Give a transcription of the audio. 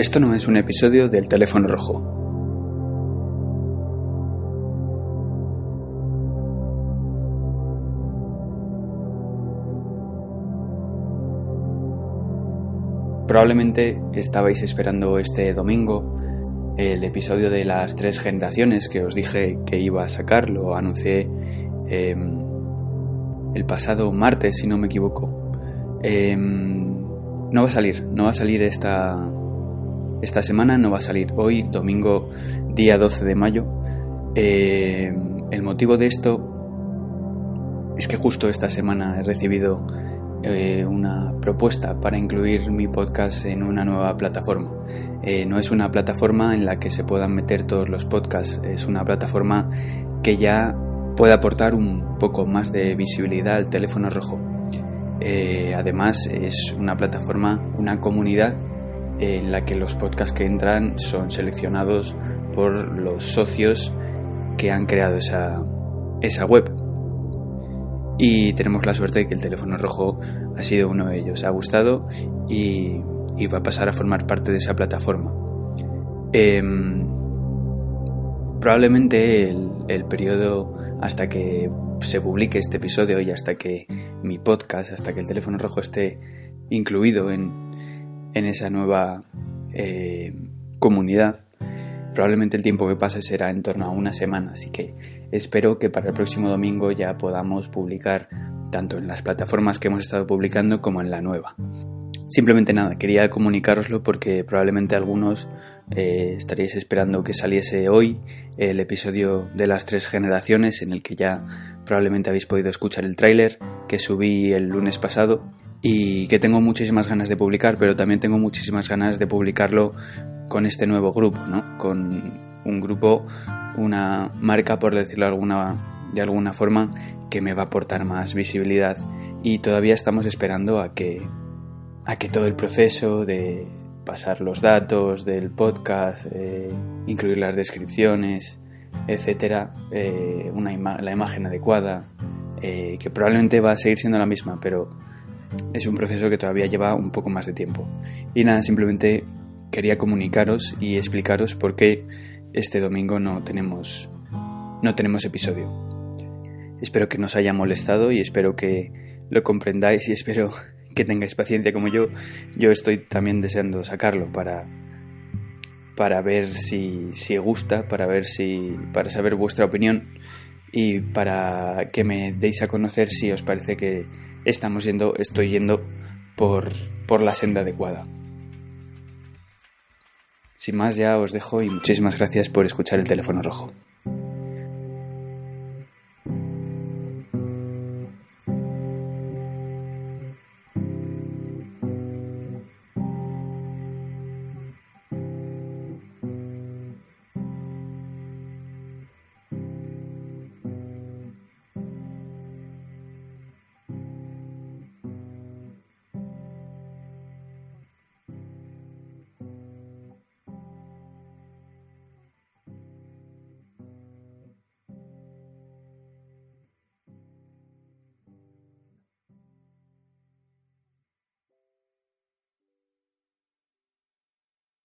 esto no es un episodio del teléfono rojo. Probablemente estabais esperando este domingo el episodio de las tres generaciones que os dije que iba a sacar, lo anuncié em, el pasado martes, si no me equivoco. Em, no va a salir, no va a salir esta, esta semana, no va a salir hoy, domingo día 12 de mayo. Em, el motivo de esto es que justo esta semana he recibido eh, una propuesta para incluir mi podcast en una nueva plataforma. Eh, no es una plataforma en la que se puedan meter todos los podcasts, es una plataforma que ya puede aportar un poco más de visibilidad al teléfono rojo. Eh, además es una plataforma, una comunidad en la que los podcasts que entran son seleccionados por los socios que han creado esa, esa web y tenemos la suerte de que el teléfono rojo ha sido uno de ellos. Ha gustado y, va a pasar a formar parte de esa plataforma. Em, probablemente el, periodo hasta que se publique este episodio y hasta que mi podcast, hasta que el teléfono rojo esté incluido en, esa nueva eh, comunidad, probablemente el tiempo que pase será en torno a una semana, así que Espero que para el próximo domingo ya podamos publicar tanto en las plataformas que hemos estado publicando como en la nueva. Simplemente nada, quería comunicaroslo porque probablemente algunos eh, estaríais esperando que saliese hoy el episodio de las tres generaciones en el que ya probablemente habéis podido escuchar el tráiler que subí el lunes pasado y que tengo muchísimas ganas de publicar, pero también tengo muchísimas ganas de publicarlo con este nuevo grupo, ¿no? Con un grupo, una marca, por decirlo de alguna, de alguna forma, que me va a aportar más visibilidad. Y todavía estamos esperando a que, a que todo el proceso de pasar los datos del podcast, eh, incluir las descripciones, etcétera, eh, una la imagen adecuada, eh, que probablemente va a seguir siendo la misma, pero es un proceso que todavía lleva un poco más de tiempo. Y nada, simplemente quería comunicaros y explicaros por qué este domingo no tenemos no tenemos episodio. Espero que nos haya molestado y espero que lo comprendáis y espero que tengáis paciencia como yo. Yo estoy también deseando sacarlo para para ver si si gusta, para ver si para saber vuestra opinión y para que me deis a conocer si os parece que estamos yendo, estoy yendo por por la senda adecuada. Sin más ya os dejo y muchísimas gracias por escuchar el teléfono rojo.